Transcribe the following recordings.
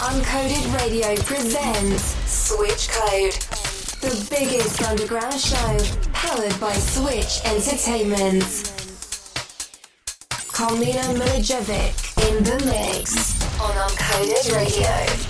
Uncoded Radio presents Switch Code, the biggest underground show powered by Switch Entertainment. Karmina Milojevic in the mix on Uncoded Radio.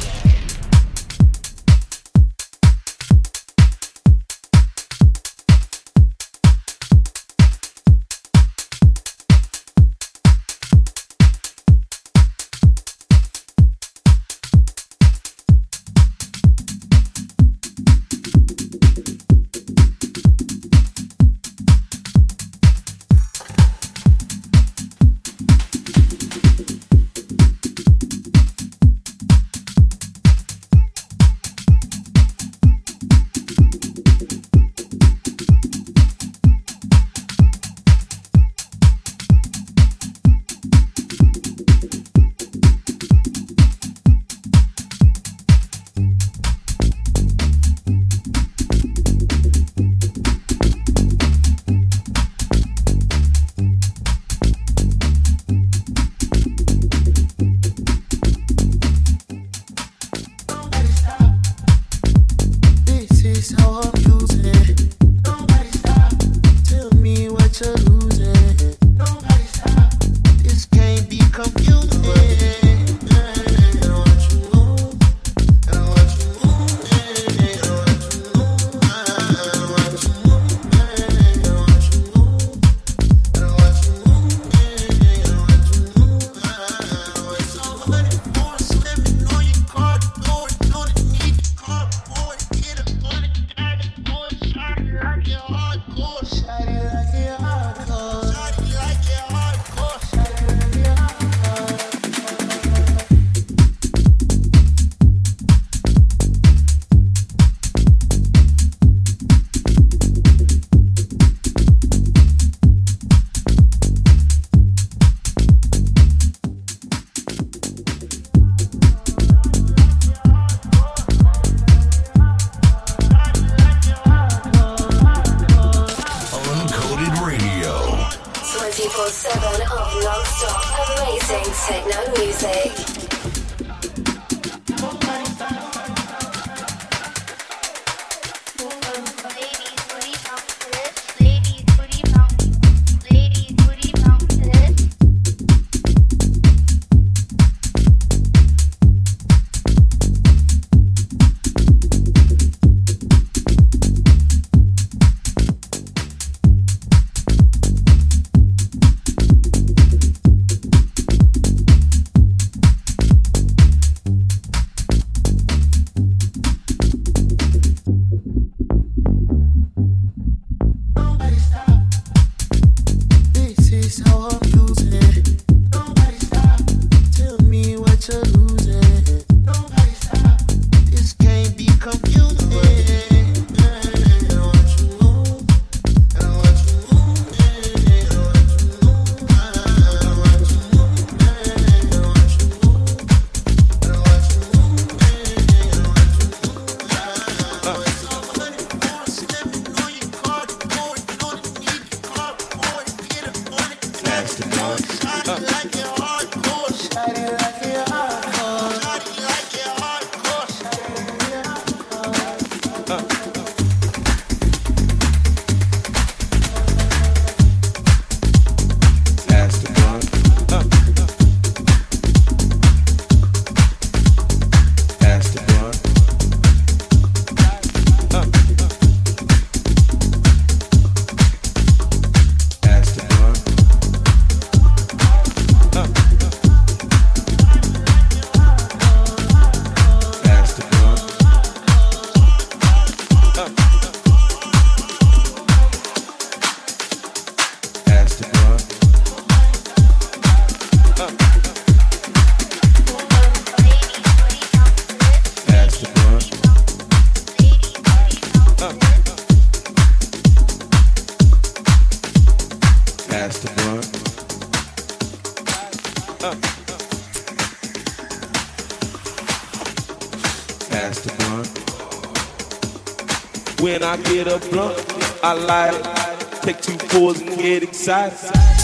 And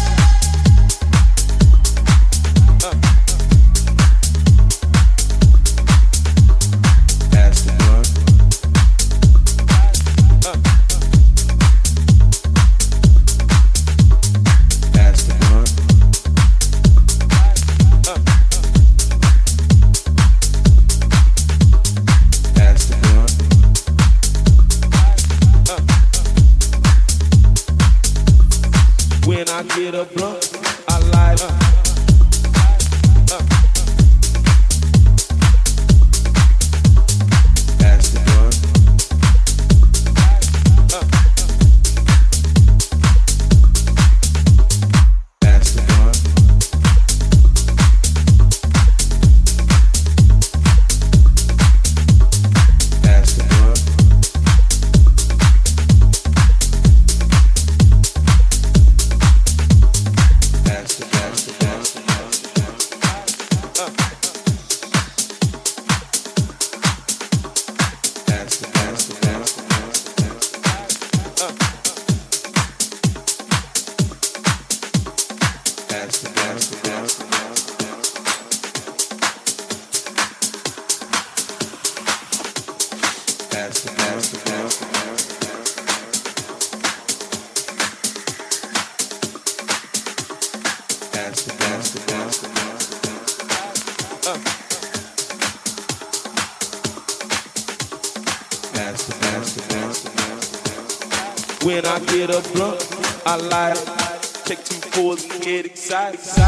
light it. Take two pulls and get excited.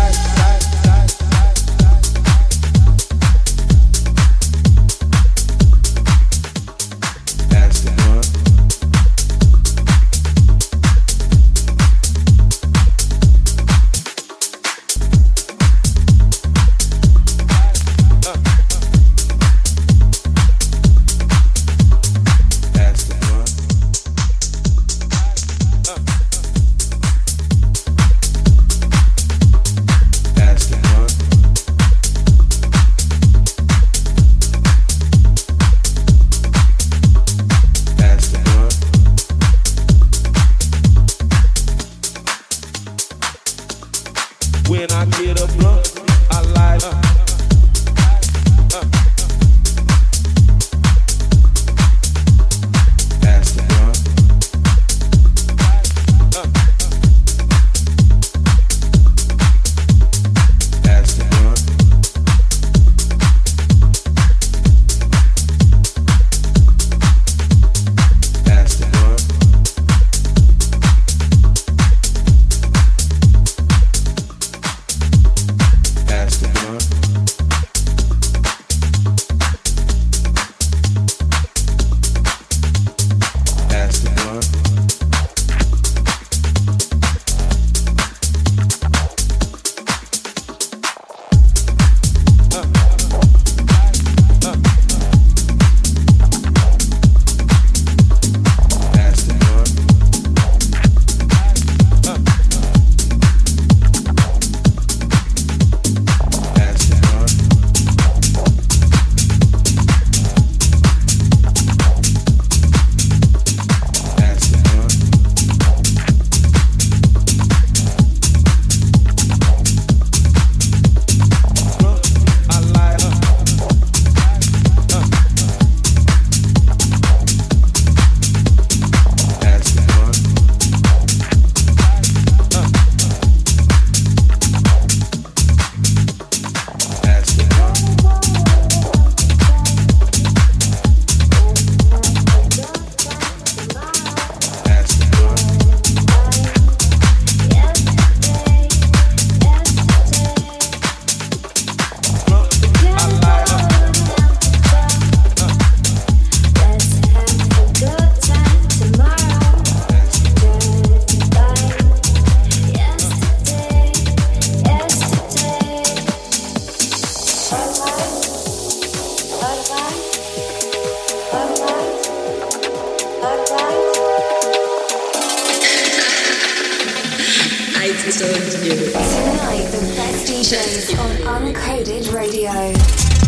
Tonight, the best DJs on Uncoded Radio.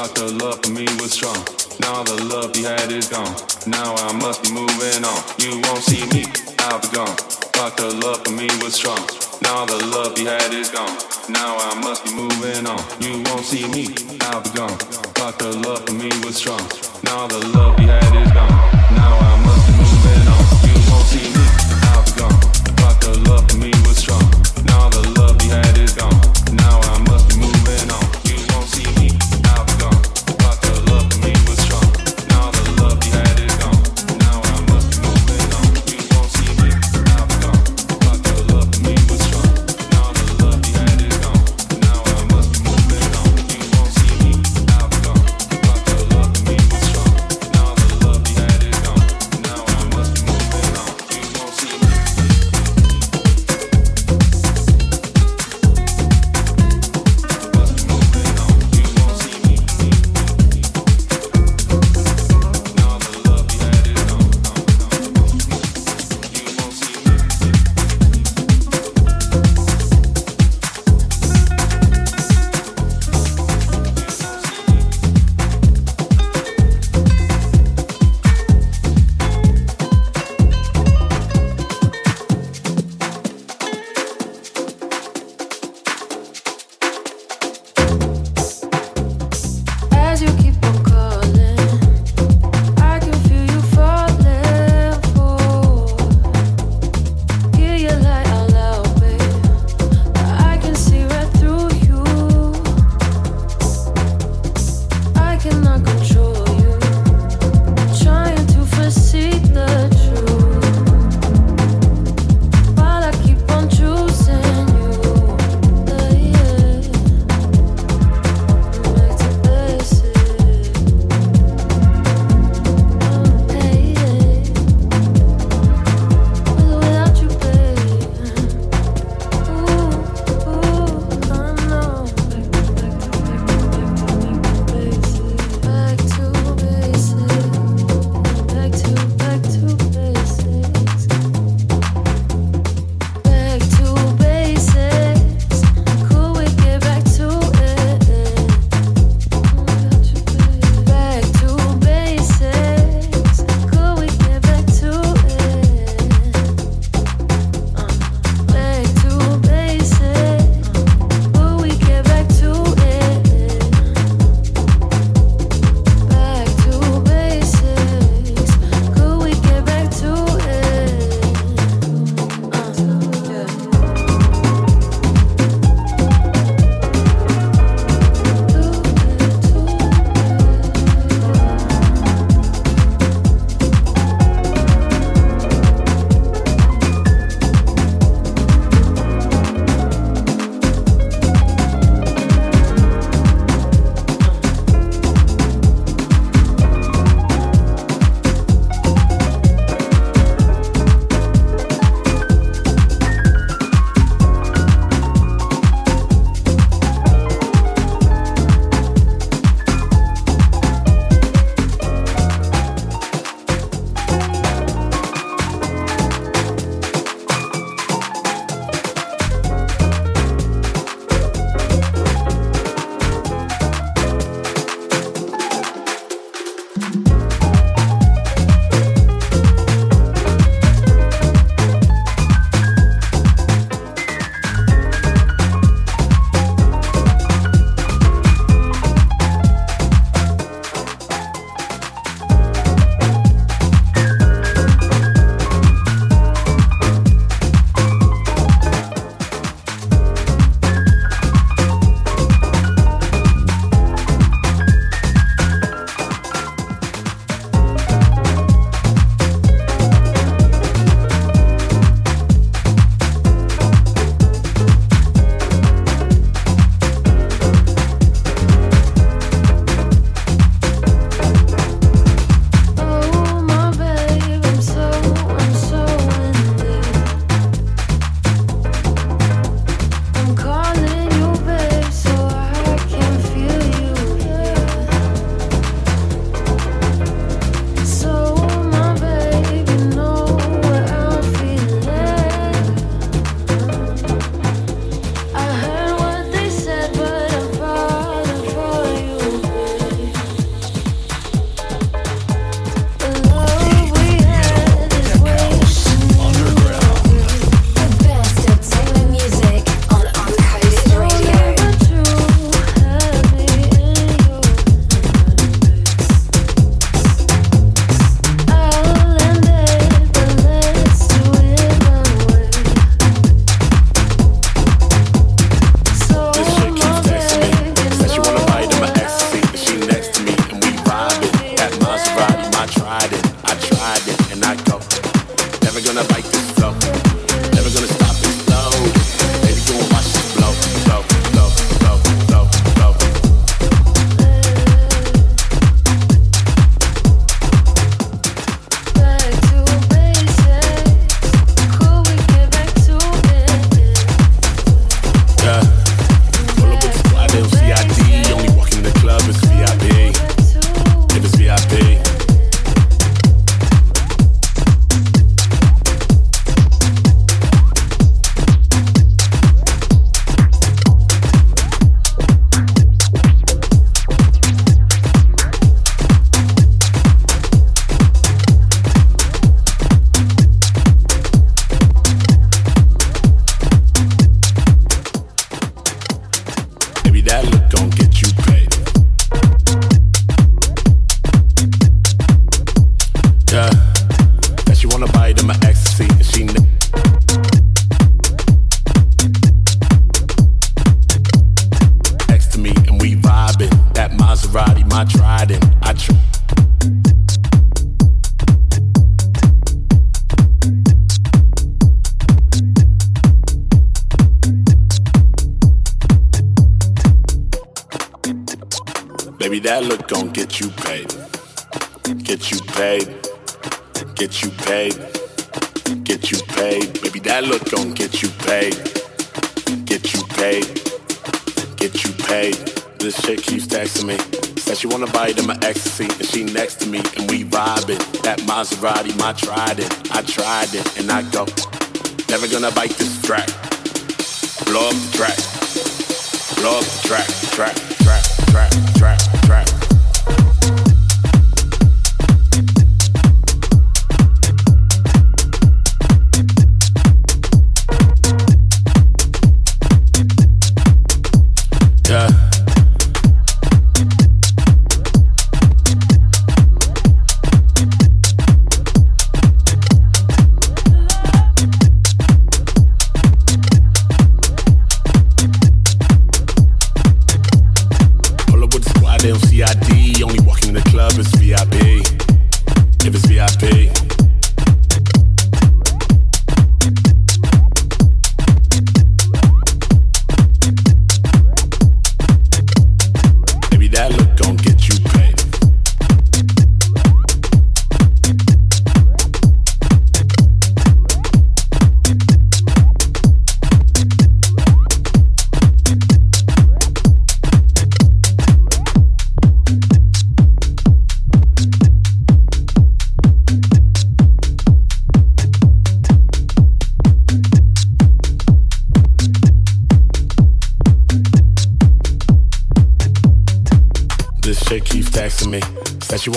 thought the love for me was strong. Now the love you had is gone. Now I must be moving on. You won't see me, I'll be gone. Thought the love for me was strong. Now the love you had is gone. Now I must be moving on. You won't see me, I'll be gone. Thought the love for me was strong. Now the love you had is gone. Now I must be moving on. You won't see me, I'll be gone. Thought the love for me was strong. Now the love you had is gone.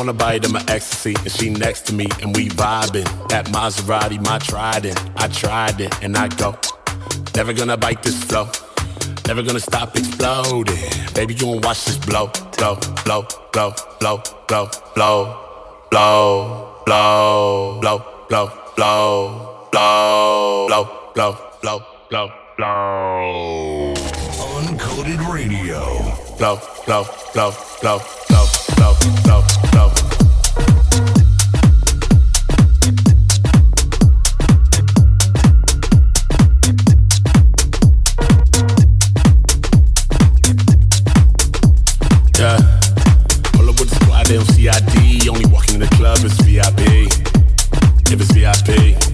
Wanna bite in my ecstasy, and she next to me, and we vibing. That Maserati, my trident. I tried it, and I go. Never gonna bite this flow. Never gonna stop exploding. Baby, you won't watch this blow, blow, blow, blow, blow, blow, blow, blow, blow, blow, blow, blow, blow, blow, blow, blow, blow, blow. Uncoded Radio. Blow, blow, blow, blow, the VIP.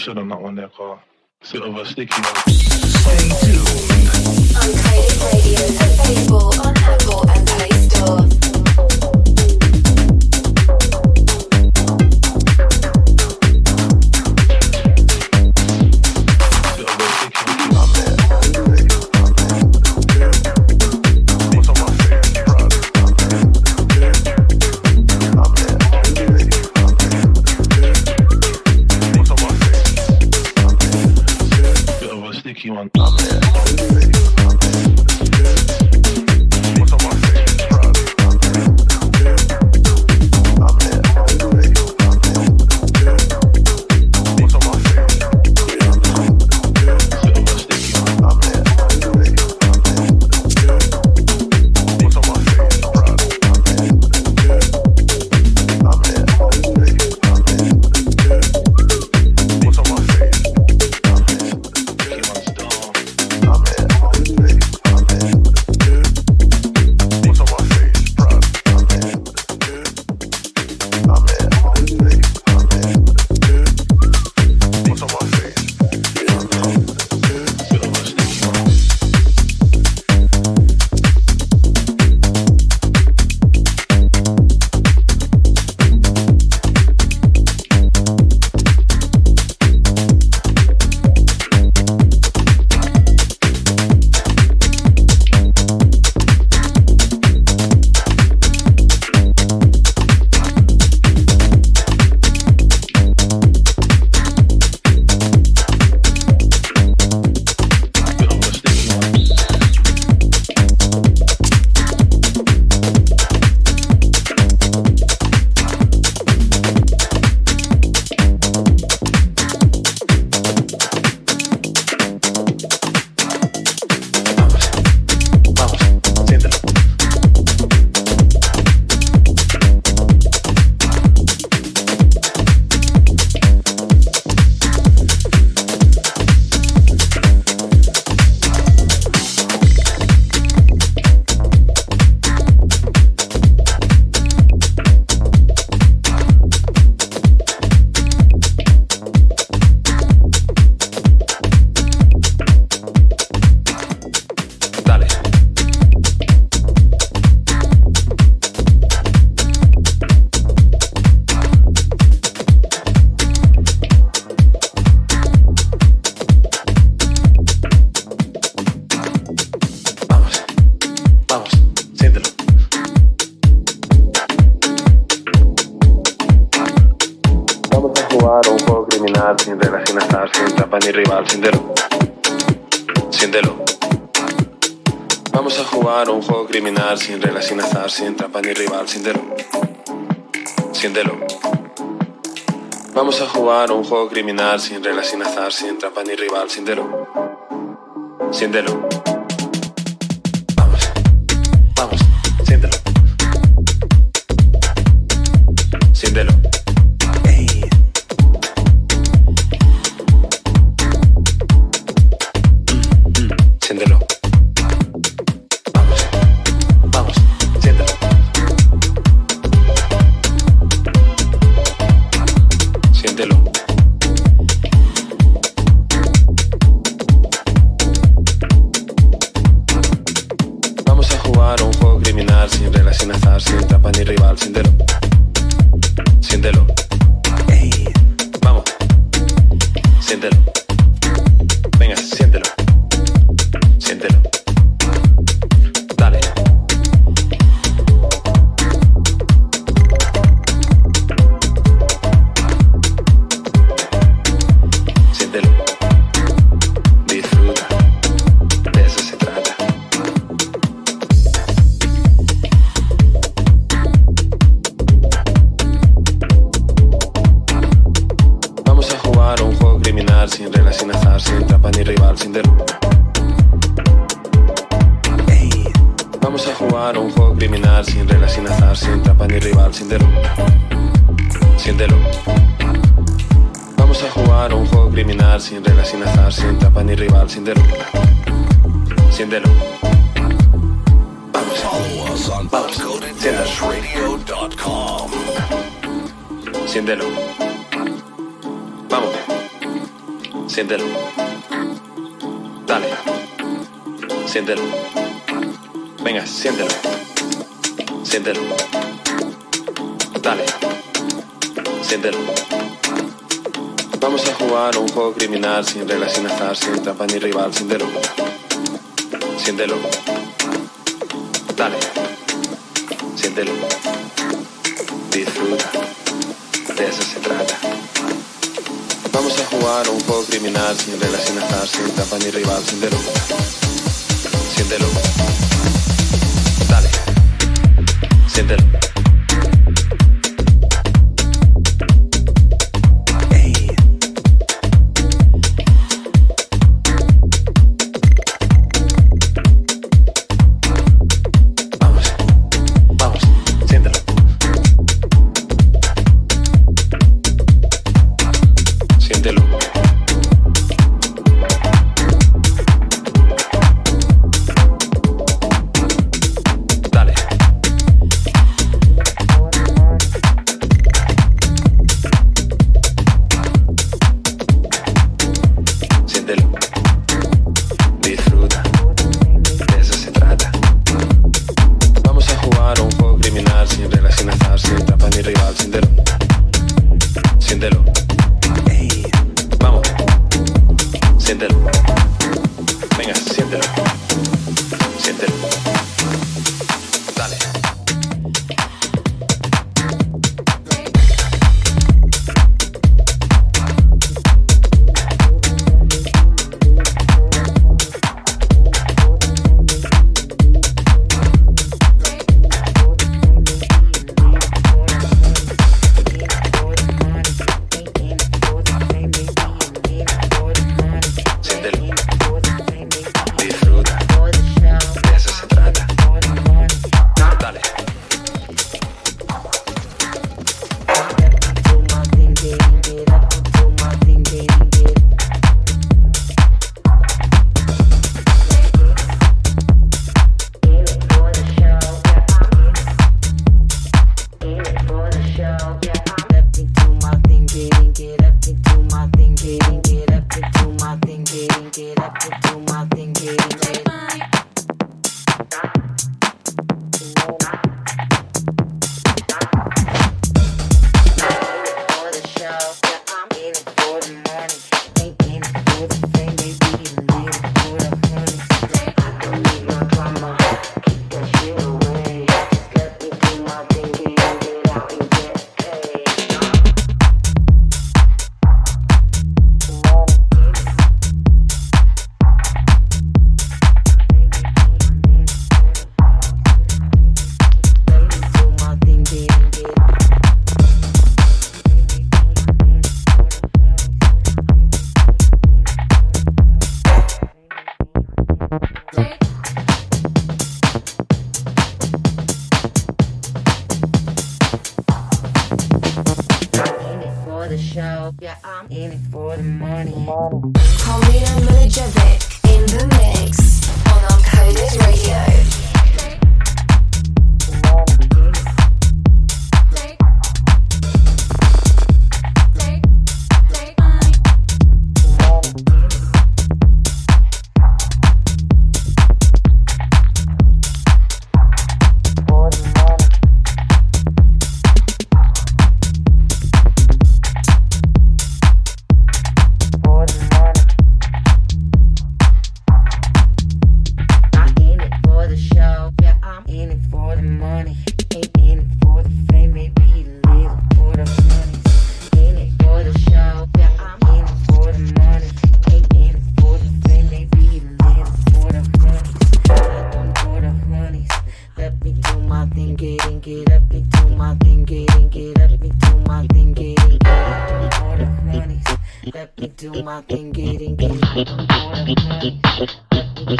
Should on that one there, Carl. Sort of a sticky one. Stay tuned. Uncoded Radio available on Apple and Play Store. Criminal, sin reglas, sin azar, sin trampa ni rival, sin delo. Sin delo. sin reglas, sin azar, sin trampa ni rival, siéntelo. Siéntelo. Vamos. Siéntelo. enciéndelo. Enciéndelo. Vamos. Vamos. Vamos. Dale. Siéntelo. Venga, siéntelo. Siéntelo. Dale. Siéntelo. Vamos a jugar un juego criminal sin reglas, sin azar, sin trampa ni rival, sin delo. Siéntelo. Dale. Siéntelo. Disfruta. De eso se trata. Vamos a jugar un juego criminal sin reglas, sin azar, sin trampa ni rival, sin delo. Siéntelo. Dale. Siéntelo.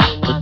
Put